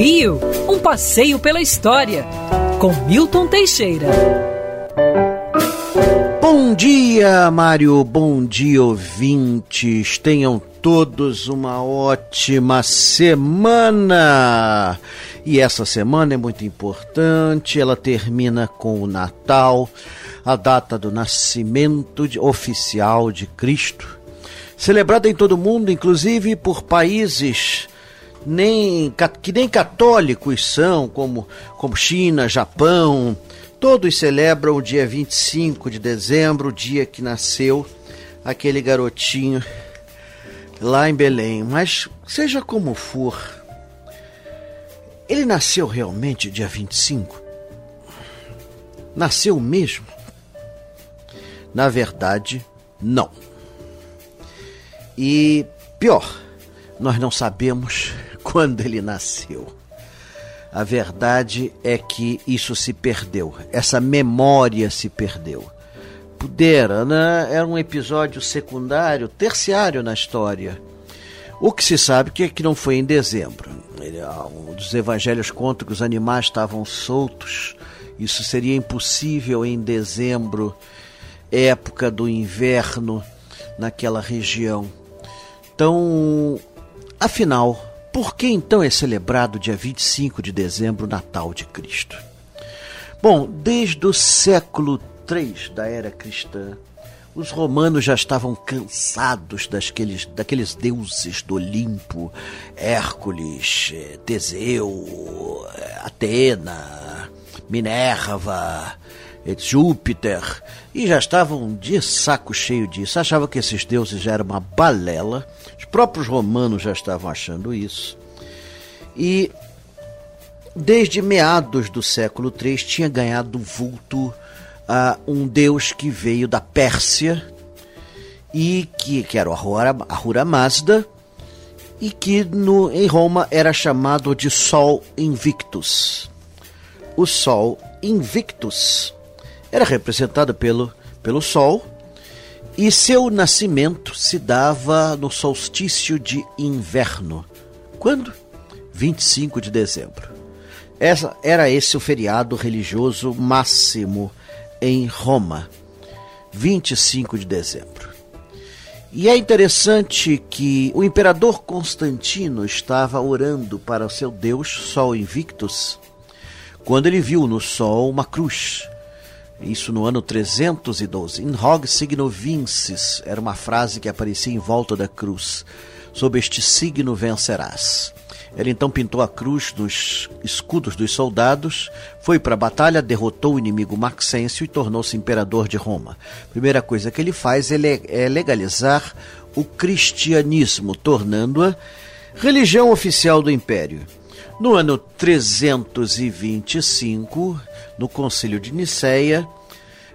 Rio, um passeio pela história, com Milton Teixeira. Bom dia, Mário. Bom dia, ouvintes. Tenham todos uma ótima semana. E essa semana é muito importante. Ela termina com o Natal, a data do nascimento oficial de Cristo, celebrada em todo o mundo, inclusive por países nem, que nem católicos são, como, como China, Japão. Todos celebram o dia 25 de dezembro, o dia que nasceu aquele garotinho lá em Belém. Mas, seja como for, ele nasceu realmente dia 25? Nasceu mesmo? Na verdade, não. E pior, nós não sabemos quando ele nasceu. A verdade é que isso se perdeu, essa memória se perdeu. Pudera, né? Era um episódio secundário, terciário na história. O que se sabe que é que não foi em dezembro. Um dos evangelhos conta que os animais estavam soltos. Isso seria impossível em dezembro, época do inverno naquela região. Então, afinal, por que então é celebrado dia 25 de dezembro o Natal de Cristo? Bom, desde o século III da era cristã, os romanos já estavam cansados daqueles, daqueles deuses do Olimpo, Hércules, eh, Teseu, eh, Atena, Minerva, Júpiter, e já estavam de saco cheio disso. Achavam que esses deuses eram uma balela próprios romanos já estavam achando isso. E desde meados do século III tinha ganhado vulto a um deus que veio da Pérsia e que, que era o Ahura Mazda e que no, em Roma era chamado de Sol Invictus. O Sol Invictus era representado pelo, pelo Sol e seu nascimento se dava no solstício de inverno. Quando? 25 de dezembro. Essa, era esse o feriado religioso máximo em Roma. 25 de dezembro. E é interessante que o imperador Constantino estava orando para o seu deus Sol Invictus quando ele viu no sol uma cruz isso no ano 312. In hog signo vinces era uma frase que aparecia em volta da cruz. Sob este signo vencerás. Ele então pintou a cruz nos escudos dos soldados, foi para a batalha, derrotou o inimigo Maxêncio e tornou-se imperador de Roma. Primeira coisa que ele faz é legalizar o cristianismo, tornando-a religião oficial do império. No ano 325, no Concílio de Nicéia,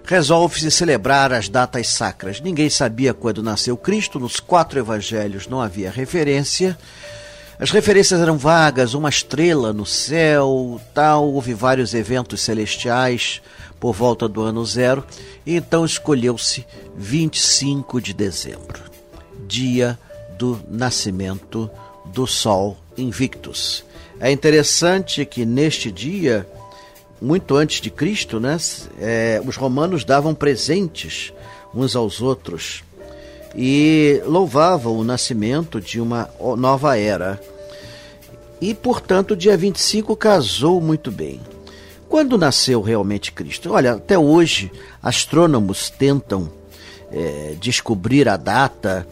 resolve-se celebrar as datas sacras. Ninguém sabia quando nasceu Cristo, nos quatro evangelhos não havia referência. As referências eram vagas, uma estrela no céu, tal, houve vários eventos celestiais por volta do ano zero, e então escolheu-se 25 de dezembro, dia do nascimento do Sol Invictus. É interessante que neste dia, muito antes de Cristo, né, é, os romanos davam presentes uns aos outros e louvavam o nascimento de uma nova era. E, portanto, dia 25 casou muito bem. Quando nasceu realmente Cristo? Olha, até hoje, astrônomos tentam é, descobrir a data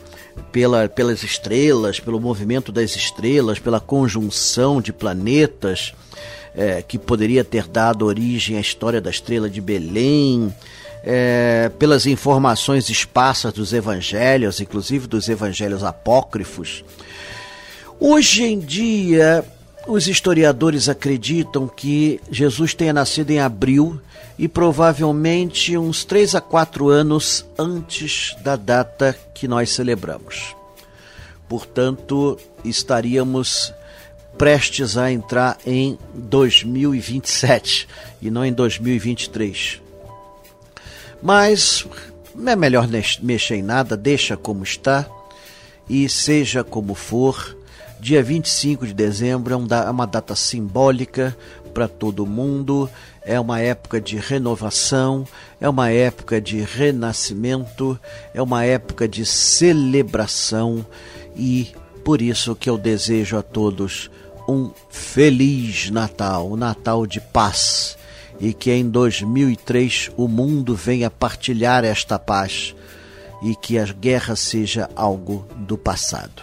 pela, pelas estrelas, pelo movimento das estrelas, pela conjunção de planetas, é, que poderia ter dado origem à história da estrela de Belém, é, pelas informações esparsas dos evangelhos, inclusive dos evangelhos apócrifos. Hoje em dia, os historiadores acreditam que Jesus tenha nascido em abril e provavelmente uns três a quatro anos antes da data que nós celebramos. Portanto, estaríamos prestes a entrar em 2027 e não em 2023. Mas é melhor mexer em nada, deixa como está e seja como for, Dia 25 de dezembro é uma data simbólica para todo mundo, é uma época de renovação, é uma época de renascimento, é uma época de celebração. E por isso que eu desejo a todos um feliz Natal, um Natal de paz. E que em 2003 o mundo venha partilhar esta paz e que a guerra seja algo do passado.